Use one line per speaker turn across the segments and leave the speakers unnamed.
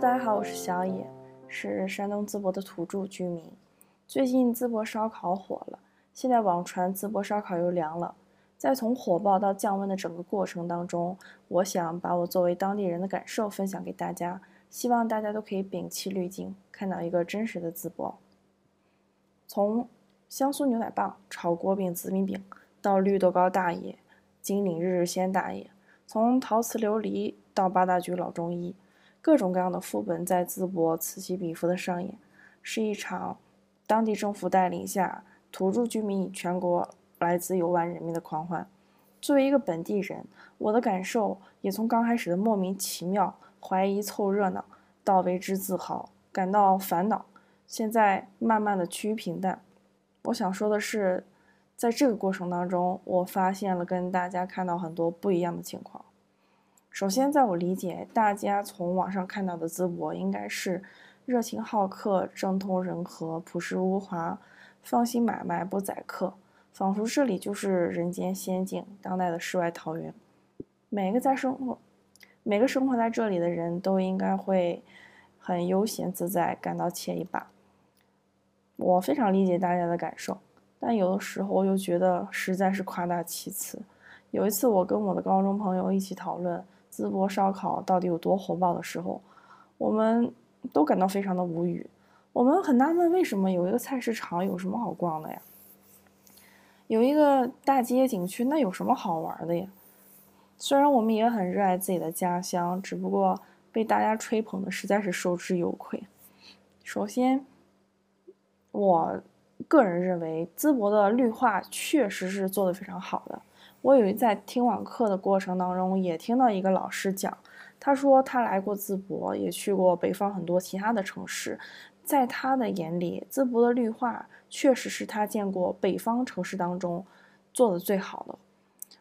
大家好，我是小野，是山东淄博的土著居民。最近淄博烧烤火了，现在网传淄博烧烤又凉了。在从火爆到降温的整个过程当中，我想把我作为当地人的感受分享给大家，希望大家都可以摒弃滤镜，看到一个真实的淄博。从香酥牛奶棒、炒锅饼、紫米饼，到绿豆糕大爷、金陵日日鲜大爷，从陶瓷琉璃到八大局老中医。各种各样的副本在淄博此起彼伏的上演，是一场当地政府带领下土著居民与全国来自游玩人民的狂欢。作为一个本地人，我的感受也从刚开始的莫名其妙、怀疑凑热闹，到为之自豪、感到烦恼，现在慢慢的趋于平淡。我想说的是，在这个过程当中，我发现了跟大家看到很多不一样的情况。首先，在我理解，大家从网上看到的淄博应该是热情好客、政通人和、朴实无华、放心买卖不宰客，仿佛这里就是人间仙境、当代的世外桃源。每个在生活、每个生活在这里的人都应该会很悠闲自在，感到惬意吧。我非常理解大家的感受，但有的时候又觉得实在是夸大其词。有一次，我跟我的高中朋友一起讨论。淄博烧烤到底有多火爆的时候，我们都感到非常的无语。我们很纳闷，为什么有一个菜市场有什么好逛的呀？有一个大街景区，那有什么好玩的呀？虽然我们也很热爱自己的家乡，只不过被大家吹捧的实在是受之有愧。首先，我个人认为淄博的绿化确实是做的非常好的。我有一在听网课的过程当中，也听到一个老师讲，他说他来过淄博，也去过北方很多其他的城市，在他的眼里，淄博的绿化确实是他见过北方城市当中做的最好的。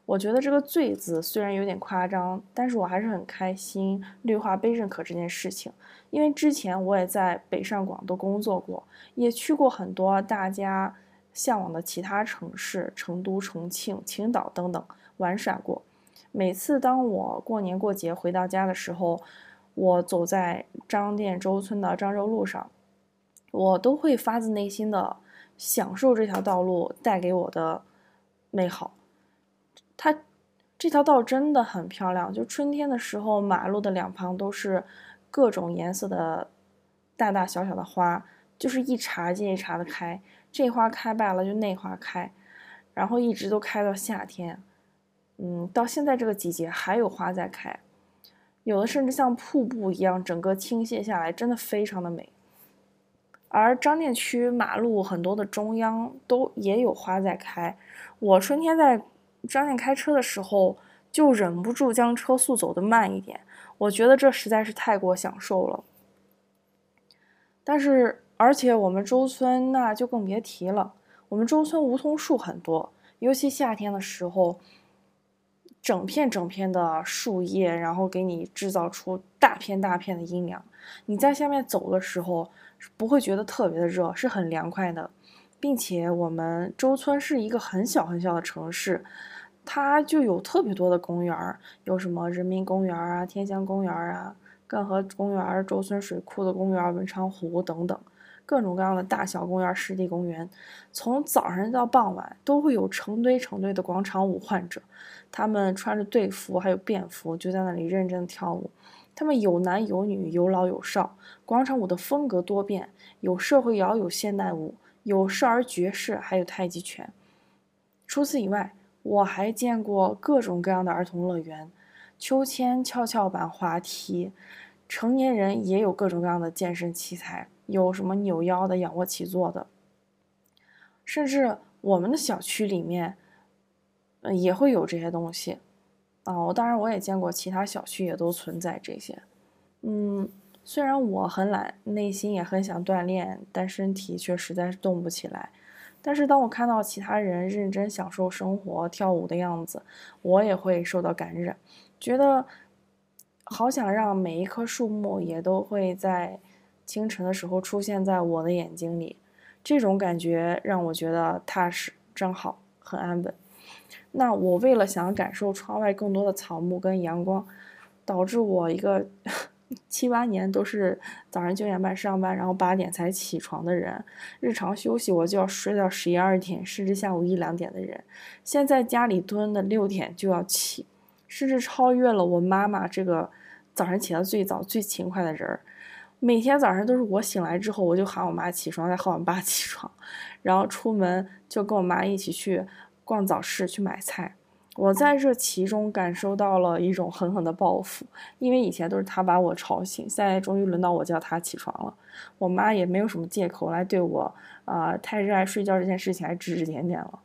我觉得这个“最”字虽然有点夸张，但是我还是很开心绿化被认可这件事情，因为之前我也在北上广都工作过，也去过很多大家。向往的其他城市，成都、重庆、青岛等等玩耍过。每次当我过年过节回到家的时候，我走在张店周村的漳州路上，我都会发自内心的享受这条道路带给我的美好。它这条道真的很漂亮，就春天的时候，马路的两旁都是各种颜色的大大小小的花，就是一茬接一茬的开。这花开败了，就那花开，然后一直都开到夏天，嗯，到现在这个季节还有花在开，有的甚至像瀑布一样整个倾泻下来，真的非常的美。而张店区马路很多的中央都也有花在开，我春天在张店开车的时候就忍不住将车速走得慢一点，我觉得这实在是太过享受了。但是。而且我们周村那就更别提了，我们周村梧桐树很多，尤其夏天的时候，整片整片的树叶，然后给你制造出大片大片的阴凉。你在下面走的时候，不会觉得特别的热，是很凉快的。并且我们周村是一个很小很小的城市，它就有特别多的公园儿，有什么人民公园啊、天香公园啊、赣河公园、周村水库的公园、文昌湖等等。各种各样的大小公园、湿地公园，从早上到傍晚都会有成堆成堆的广场舞患者，他们穿着队服还有便服，就在那里认真跳舞。他们有男有女，有老有少。广场舞的风格多变，有社会摇，有现代舞，有少儿爵士，还有太极拳。除此以外，我还见过各种各样的儿童乐园，秋千、跷跷板、滑梯，成年人也有各种各样的健身器材。有什么扭腰的、仰卧起坐的，甚至我们的小区里面，嗯，也会有这些东西啊。哦，当然我也见过其他小区也都存在这些。嗯，虽然我很懒，内心也很想锻炼，但身体却实在是动不起来。但是当我看到其他人认真享受生活、跳舞的样子，我也会受到感染，觉得好想让每一棵树木也都会在。清晨的时候出现在我的眼睛里，这种感觉让我觉得踏实，真好，很安稳。那我为了想感受窗外更多的草木跟阳光，导致我一个 七八年都是早上九点半上班，然后八点才起床的人，日常休息我就要睡到十一二点，甚至下午一两点的人，现在家里蹲的六点就要起，甚至超越了我妈妈这个早上起得最早、最勤快的人儿。每天早上都是我醒来之后，我就喊我妈起床，再喊我爸起床，然后出门就跟我妈一起去逛早市去买菜。我在这其中感受到了一种狠狠的报复，因为以前都是他把我吵醒，现在终于轮到我叫他起床了。我妈也没有什么借口来对我啊太热爱睡觉这件事情还指指点点了。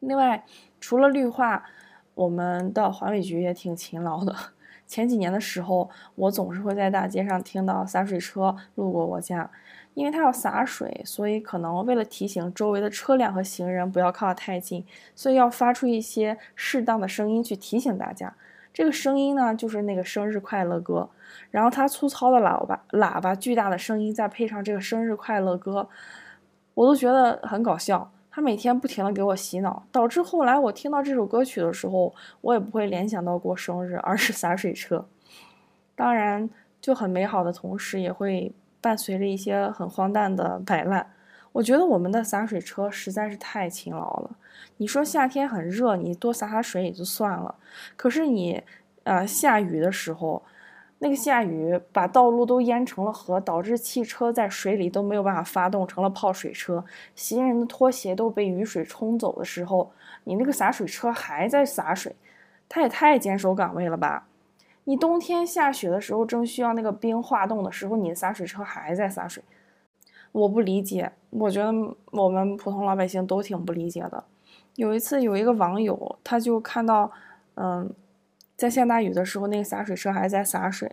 另外，除了绿化，我们的环卫局也挺勤劳的。前几年的时候，我总是会在大街上听到洒水车路过我家。因为它要洒水，所以可能为了提醒周围的车辆和行人不要靠得太近，所以要发出一些适当的声音去提醒大家。这个声音呢，就是那个生日快乐歌。然后它粗糙的喇叭，喇叭巨大的声音，再配上这个生日快乐歌，我都觉得很搞笑。他每天不停的给我洗脑，导致后来我听到这首歌曲的时候，我也不会联想到过生日，而是洒水车。当然，就很美好的同时，也会。伴随着一些很荒诞的摆烂，我觉得我们的洒水车实在是太勤劳了。你说夏天很热，你多洒洒水也就算了，可是你，呃，下雨的时候，那个下雨把道路都淹成了河，导致汽车在水里都没有办法发动，成了泡水车，行人的拖鞋都被雨水冲走的时候，你那个洒水车还在洒水，他也太坚守岗位了吧？你冬天下雪的时候，正需要那个冰化冻的时候，你的洒水车还在洒水，我不理解。我觉得我们普通老百姓都挺不理解的。有一次，有一个网友，他就看到，嗯，在下大雨的时候，那个洒水车还在洒水，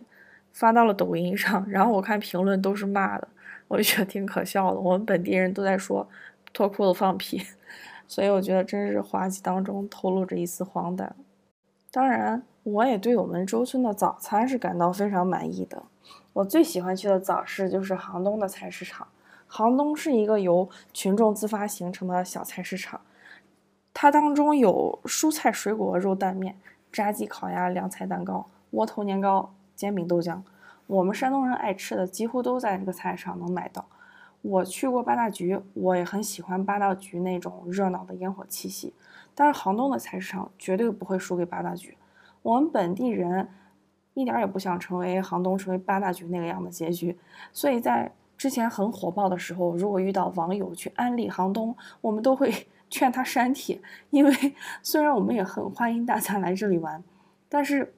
发到了抖音上。然后我看评论都是骂的，我就觉得挺可笑的。我们本地人都在说脱裤子放屁，所以我觉得真是滑稽当中透露着一丝荒诞。当然。我也对我们周村的早餐是感到非常满意的。我最喜欢去的早市就是杭东的菜市场。杭东是一个由群众自发形成的小菜市场，它当中有蔬菜、水果、肉、蛋、面、炸鸡、烤鸭、凉菜、蛋糕、窝头、年糕、煎饼、豆浆。我们山东人爱吃的几乎都在这个菜市场能买到。我去过八大局，我也很喜欢八大局那种热闹的烟火气息。但是杭东的菜市场绝对不会输给八大局。我们本地人一点也不想成为杭东成为八大局那个样的结局，所以在之前很火爆的时候，如果遇到网友去安利杭东，我们都会劝他删帖，因为 虽然我们也很欢迎大家来这里玩，但是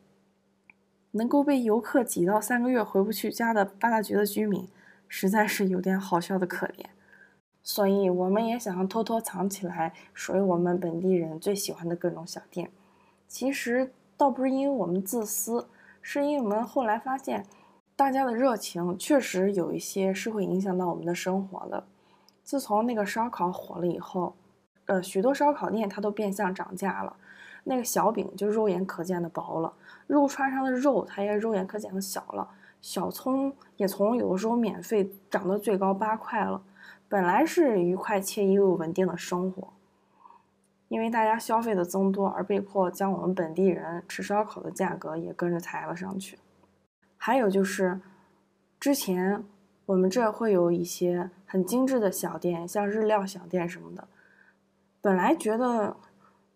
能够被游客挤到三个月回不去家的八大局的居民，实在是有点好笑的可怜，所以我们也想要偷偷藏起来属于我们本地人最喜欢的各种小店，其实。倒不是因为我们自私，是因为我们后来发现，大家的热情确实有一些是会影响到我们的生活的。自从那个烧烤火了以后，呃，许多烧烤店它都变相涨价了。那个小饼就肉眼可见的薄了，肉串上的肉它也肉眼可见的小了。小葱也从有的时候免费涨到最高八块了。本来是愉快惬意又稳定的生活。因为大家消费的增多，而被迫将我们本地人吃烧烤的价格也跟着抬了上去。还有就是，之前我们这会有一些很精致的小店，像日料小店什么的。本来觉得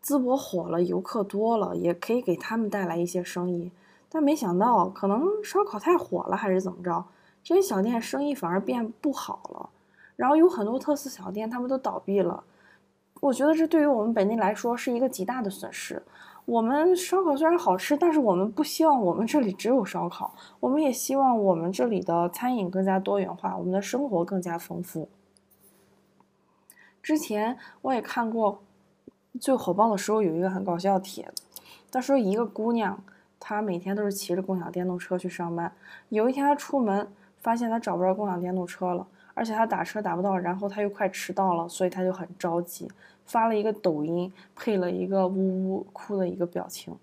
淄博火了，游客多了，也可以给他们带来一些生意，但没想到可能烧烤太火了，还是怎么着，这些小店生意反而变不好了。然后有很多特色小店，他们都倒闭了。我觉得这对于我们本地来说是一个极大的损失。我们烧烤虽然好吃，但是我们不希望我们这里只有烧烤，我们也希望我们这里的餐饮更加多元化，我们的生活更加丰富。之前我也看过最火爆的时候，有一个很搞笑的帖子，他说一个姑娘，她每天都是骑着共享电动车去上班，有一天她出门发现她找不着共享电动车了。而且他打车打不到，然后他又快迟到了，所以他就很着急，发了一个抖音，配了一个呜呜哭的一个表情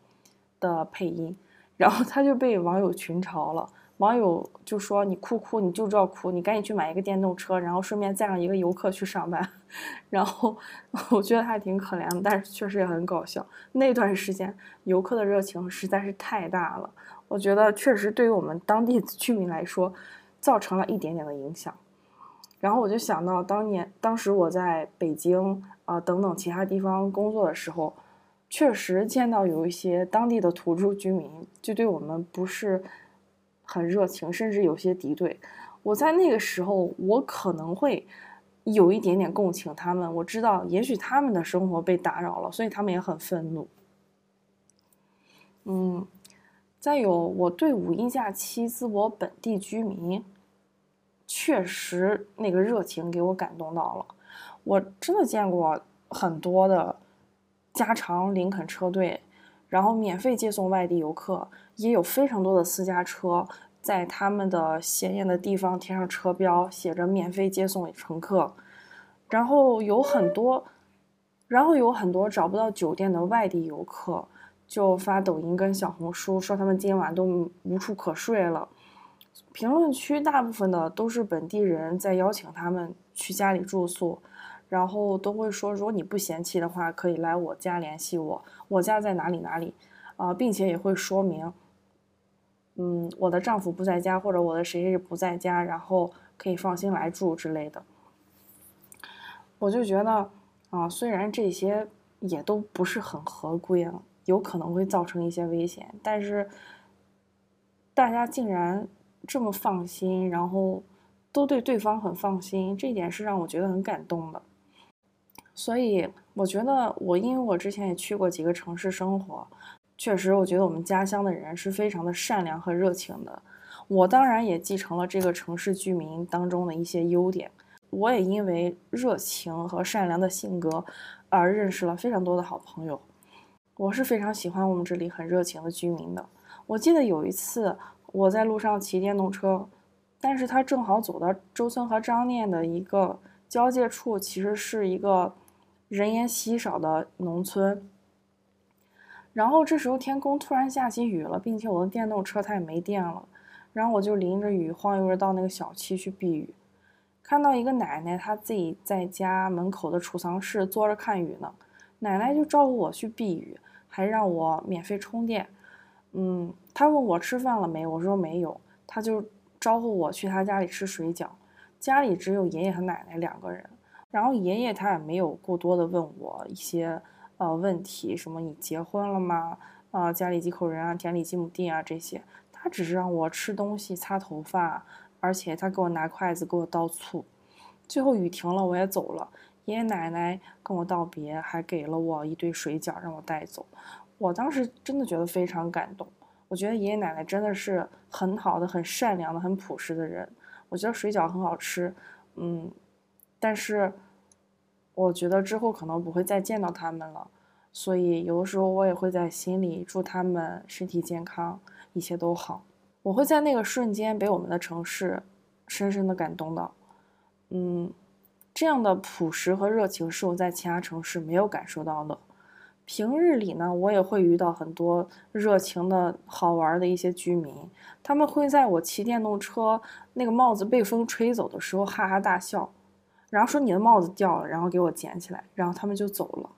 的配音，然后他就被网友群嘲了。网友就说：“你哭哭，你就知道哭，你赶紧去买一个电动车，然后顺便载上一个游客去上班。”然后 我觉得还挺可怜的，但是确实也很搞笑。那段时间游客的热情实在是太大了，我觉得确实对于我们当地居民来说，造成了一点点的影响。然后我就想到当年，当时我在北京啊等等其他地方工作的时候，确实见到有一些当地的土著居民就对我们不是很热情，甚至有些敌对。我在那个时候，我可能会有一点点共情他们。我知道，也许他们的生活被打扰了，所以他们也很愤怒。嗯，再有，我对五一假期淄博本地居民。确实，那个热情给我感动到了。我真的见过很多的加长林肯车队，然后免费接送外地游客，也有非常多的私家车在他们的显眼的地方贴上车标，写着免费接送乘客。然后有很多，然后有很多找不到酒店的外地游客，就发抖音跟小红书说他们今晚都无处可睡了。评论区大部分的都是本地人在邀请他们去家里住宿，然后都会说，如果你不嫌弃的话，可以来我家联系我，我家在哪里哪里，啊，并且也会说明，嗯，我的丈夫不在家或者我的谁谁不在家，然后可以放心来住之类的。我就觉得，啊，虽然这些也都不是很合规啊，有可能会造成一些危险，但是大家竟然。这么放心，然后都对对方很放心，这一点是让我觉得很感动的。所以我觉得，我因为我之前也去过几个城市生活，确实我觉得我们家乡的人是非常的善良和热情的。我当然也继承了这个城市居民当中的一些优点，我也因为热情和善良的性格而认识了非常多的好朋友。我是非常喜欢我们这里很热情的居民的。我记得有一次。我在路上骑电动车，但是他正好走到周村和张店的一个交界处，其实是一个人烟稀少的农村。然后这时候天空突然下起雨了，并且我的电动车它也没电了，然后我就淋着雨晃悠着到那个小区去避雨，看到一个奶奶，她自己在家门口的储藏室坐着看雨呢，奶奶就招呼我去避雨，还让我免费充电。嗯，她问我吃饭了没，我说没有，她就招呼我去她家里吃水饺。家里只有爷爷和奶奶两个人，然后爷爷他也没有过多的问我一些呃问题，什么你结婚了吗？啊，家里几口人啊，田里几亩地啊这些，他只是让我吃东西、擦头发，而且他给我拿筷子，给我倒醋。最后雨停了，我也走了，爷爷奶奶跟我道别，还给了我一堆水饺让我带走。我当时真的觉得非常感动，我觉得爷爷奶奶真的是很好的、很善良的、很朴实的人。我觉得水饺很好吃，嗯，但是我觉得之后可能不会再见到他们了，所以有的时候我也会在心里祝他们身体健康，一切都好。我会在那个瞬间被我们的城市深深的感动到，嗯，这样的朴实和热情是我在其他城市没有感受到的。平日里呢，我也会遇到很多热情的好玩的一些居民，他们会在我骑电动车那个帽子被风吹走的时候哈哈大笑，然后说你的帽子掉了，然后给我捡起来，然后他们就走了，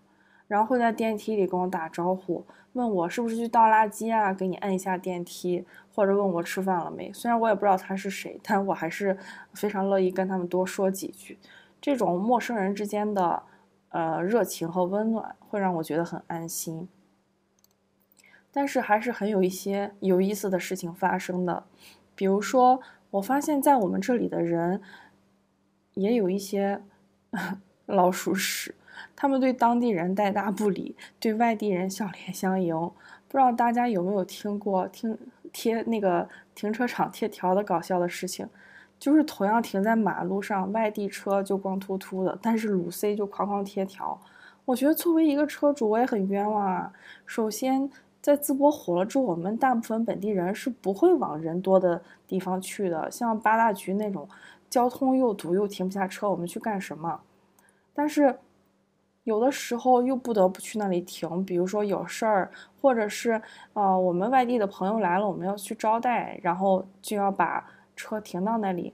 然后会在电梯里跟我打招呼，问我是不是去倒垃圾啊，给你按一下电梯，或者问我吃饭了没。虽然我也不知道他是谁，但我还是非常乐意跟他们多说几句，这种陌生人之间的。呃，热情和温暖会让我觉得很安心，但是还是很有一些有意思的事情发生的。比如说，我发现在我们这里的人也有一些 老鼠屎，他们对当地人带大不理，对外地人笑脸相迎。不知道大家有没有听过听贴那个停车场贴条的搞笑的事情？就是同样停在马路上，外地车就光秃秃的，但是鲁 C 就哐哐贴条。我觉得作为一个车主，我也很冤枉啊。首先，在淄博火了之后，我们大部分本地人是不会往人多的地方去的，像八大局那种，交通又堵又停不下车，我们去干什么？但是有的时候又不得不去那里停，比如说有事儿，或者是呃我们外地的朋友来了，我们要去招待，然后就要把。车停到那里，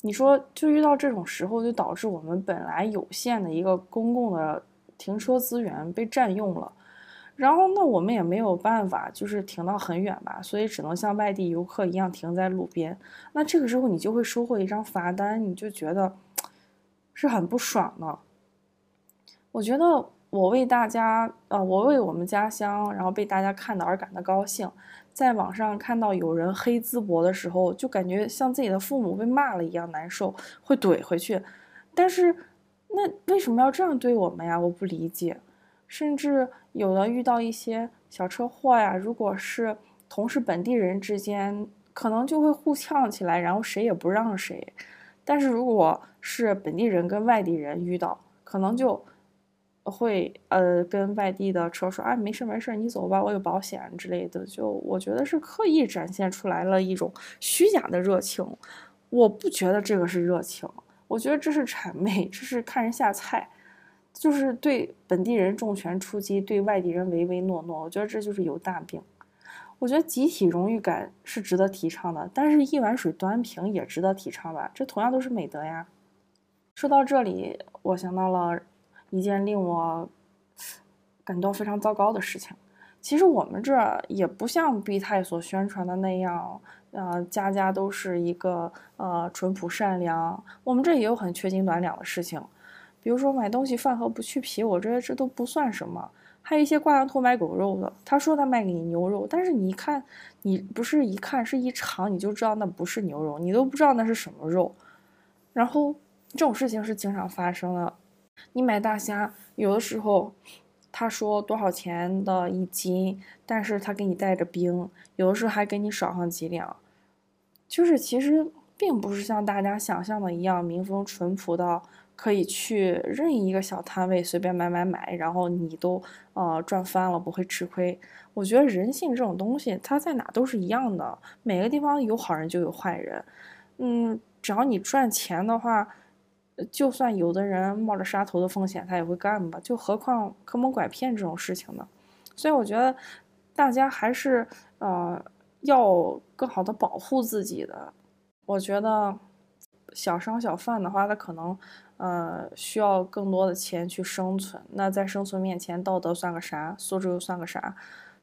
你说就遇到这种时候，就导致我们本来有限的一个公共的停车资源被占用了，然后那我们也没有办法，就是停到很远吧，所以只能像外地游客一样停在路边。那这个时候你就会收获一张罚单，你就觉得是很不爽的。我觉得我为大家，呃，我为我们家乡，然后被大家看到而感到高兴。在网上看到有人黑淄博的时候，就感觉像自己的父母被骂了一样难受，会怼回去。但是那为什么要这样对我们呀？我不理解。甚至有的遇到一些小车祸呀，如果是同是本地人之间，可能就会互呛起来，然后谁也不让谁。但是如果是本地人跟外地人遇到，可能就会呃跟外地的车说，哎，没事没事，你走吧，我有保险之类的。就我觉得是刻意展现出来了一种虚假的热情，我不觉得这个是热情，我觉得这是谄媚，这是看人下菜。就是对本地人重拳出击，对外地人唯唯诺诺，我觉得这就是有大病。我觉得集体荣誉感是值得提倡的，但是一碗水端平也值得提倡吧，这同样都是美德呀。说到这里，我想到了一件令我感到非常糟糕的事情。其实我们这也不像毕太所宣传的那样，呃，家家都是一个呃淳朴善良。我们这也有很缺斤短两的事情。比如说买东西饭盒不去皮，我觉得这都不算什么。还有一些挂羊头卖狗肉的，他说他卖给你牛肉，但是你一看，你不是一看是一尝，你就知道那不是牛肉，你都不知道那是什么肉。然后这种事情是经常发生的。你买大虾，有的时候他说多少钱的一斤，但是他给你带着冰，有的时候还给你少上几两。就是其实并不是像大家想象的一样民风淳朴到。可以去任意一个小摊位随便买买买，然后你都呃赚翻了，不会吃亏。我觉得人性这种东西，它在哪都是一样的，每个地方有好人就有坏人。嗯，只要你赚钱的话，就算有的人冒着杀头的风险，他也会干吧。就何况坑蒙拐骗这种事情呢？所以我觉得大家还是呃要更好的保护自己的。我觉得小商小贩的话，他可能。呃，需要更多的钱去生存。那在生存面前，道德算个啥？素质又算个啥？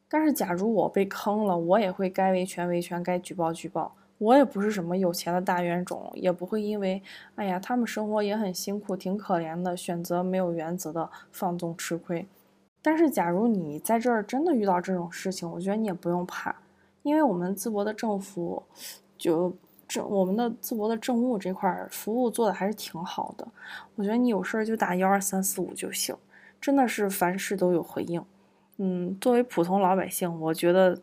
但是，假如我被坑了，我也会该维权维权，该举报举报。我也不是什么有钱的大冤种，也不会因为，哎呀，他们生活也很辛苦，挺可怜的，选择没有原则的放纵吃亏。但是，假如你在这儿真的遇到这种事情，我觉得你也不用怕，因为我们淄博的政府就。这我们的淄博的政务这块服务做的还是挺好的，我觉得你有事儿就打幺二三四五就行，真的是凡事都有回应。嗯，作为普通老百姓，我觉得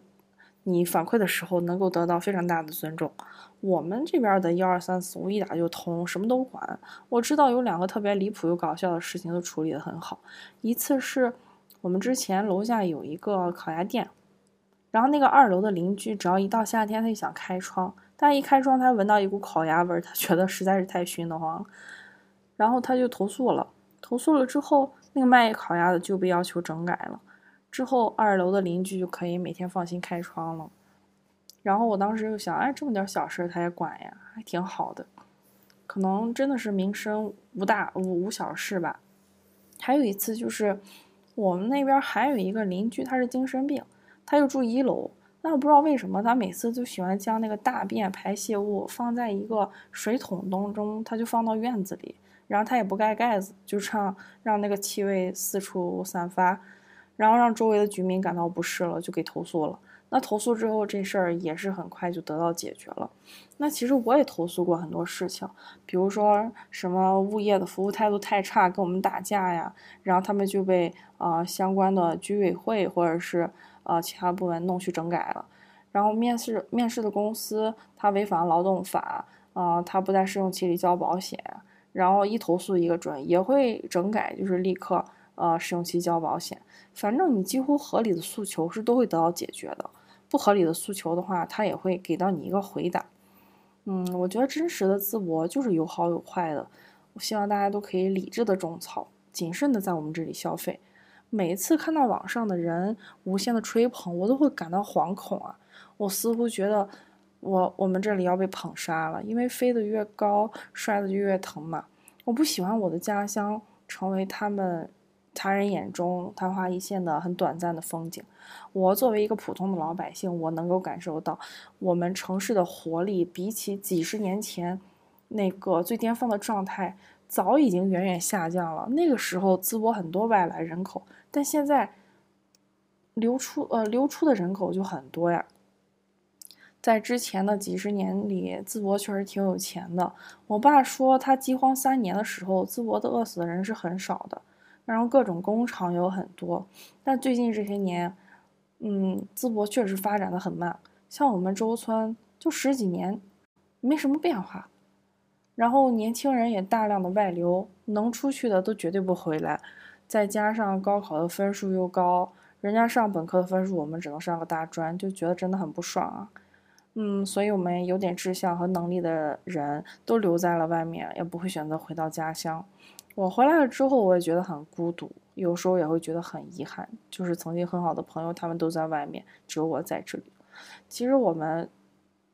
你反馈的时候能够得到非常大的尊重。我们这边的幺二三四五一打就通，什么都管。我知道有两个特别离谱又搞笑的事情都处理得很好，一次是我们之前楼下有一个烤鸭店，然后那个二楼的邻居只要一到夏天他就想开窗。但一开窗，他闻到一股烤鸭味儿，他觉得实在是太熏得慌，然后他就投诉了。投诉了之后，那个卖烤鸭的就被要求整改了。之后二楼的邻居就可以每天放心开窗了。然后我当时就想，哎，这么点小事他也管呀，还挺好的。可能真的是民生无大无无小事吧。还有一次就是我们那边还有一个邻居，他是精神病，他又住一楼。那我不知道为什么他每次就喜欢将那个大便排泄物放在一个水桶当中，他就放到院子里，然后他也不盖盖子，就这样让那个气味四处散发，然后让周围的居民感到不适了，就给投诉了。那投诉之后，这事儿也是很快就得到解决了。那其实我也投诉过很多事情，比如说什么物业的服务态度太差，跟我们打架呀，然后他们就被啊相关的居委会或者是。呃，其他部门弄去整改了，然后面试面试的公司他违反劳动法，啊，他不在试用期里交保险，然后一投诉一个准，也会整改，就是立刻呃试用期交保险。反正你几乎合理的诉求是都会得到解决的，不合理的诉求的话，他也会给到你一个回答。嗯，我觉得真实的淄博就是有好有坏的，我希望大家都可以理智的种草，谨慎的在我们这里消费。每一次看到网上的人无限的吹捧，我都会感到惶恐啊！我似乎觉得我我们这里要被捧杀了，因为飞得越高，摔得就越疼嘛。我不喜欢我的家乡成为他们他人眼中昙花一现的很短暂的风景。我作为一个普通的老百姓，我能够感受到我们城市的活力，比起几十年前那个最巅峰的状态，早已经远远下降了。那个时候淄博很多外来人口，但现在流出呃流出的人口就很多呀。在之前的几十年里，淄博确实挺有钱的。我爸说，他饥荒三年的时候，淄博的饿死的人是很少的，然后各种工厂有很多。但最近这些年，嗯，淄博确实发展的很慢，像我们周村就十几年，没什么变化。然后年轻人也大量的外流，能出去的都绝对不回来。再加上高考的分数又高，人家上本科的分数，我们只能上个大专，就觉得真的很不爽啊。嗯，所以我们有点志向和能力的人都留在了外面，也不会选择回到家乡。我回来了之后，我也觉得很孤独，有时候也会觉得很遗憾，就是曾经很好的朋友，他们都在外面，只有我在这里。其实我们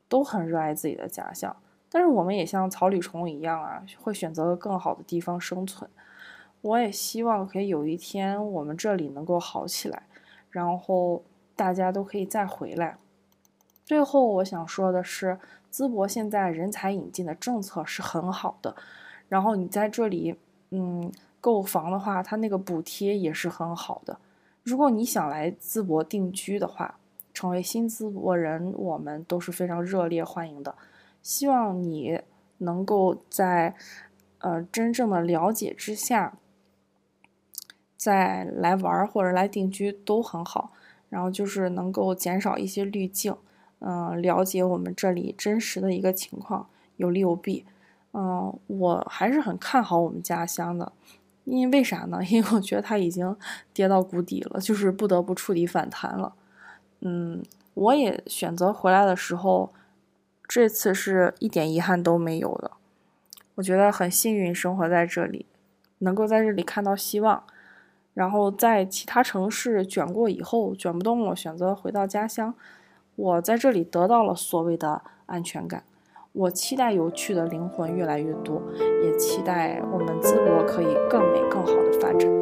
都很热爱自己的家乡，但是我们也像草履虫一样啊，会选择更好的地方生存。我也希望可以有一天，我们这里能够好起来，然后大家都可以再回来。最后，我想说的是，淄博现在人才引进的政策是很好的，然后你在这里，嗯，购房的话，它那个补贴也是很好的。如果你想来淄博定居的话，成为新淄博人，我们都是非常热烈欢迎的。希望你能够在，呃，真正的了解之下，再来玩或者来定居都很好。然后就是能够减少一些滤镜。嗯，了解我们这里真实的一个情况，有利有弊。嗯，我还是很看好我们家乡的，因为为啥呢？因为我觉得它已经跌到谷底了，就是不得不触底反弹了。嗯，我也选择回来的时候，这次是一点遗憾都没有的。我觉得很幸运，生活在这里，能够在这里看到希望。然后在其他城市卷过以后，卷不动了，选择回到家乡。我在这里得到了所谓的安全感，我期待有趣的灵魂越来越多，也期待我们淄博可以更美更好的发展。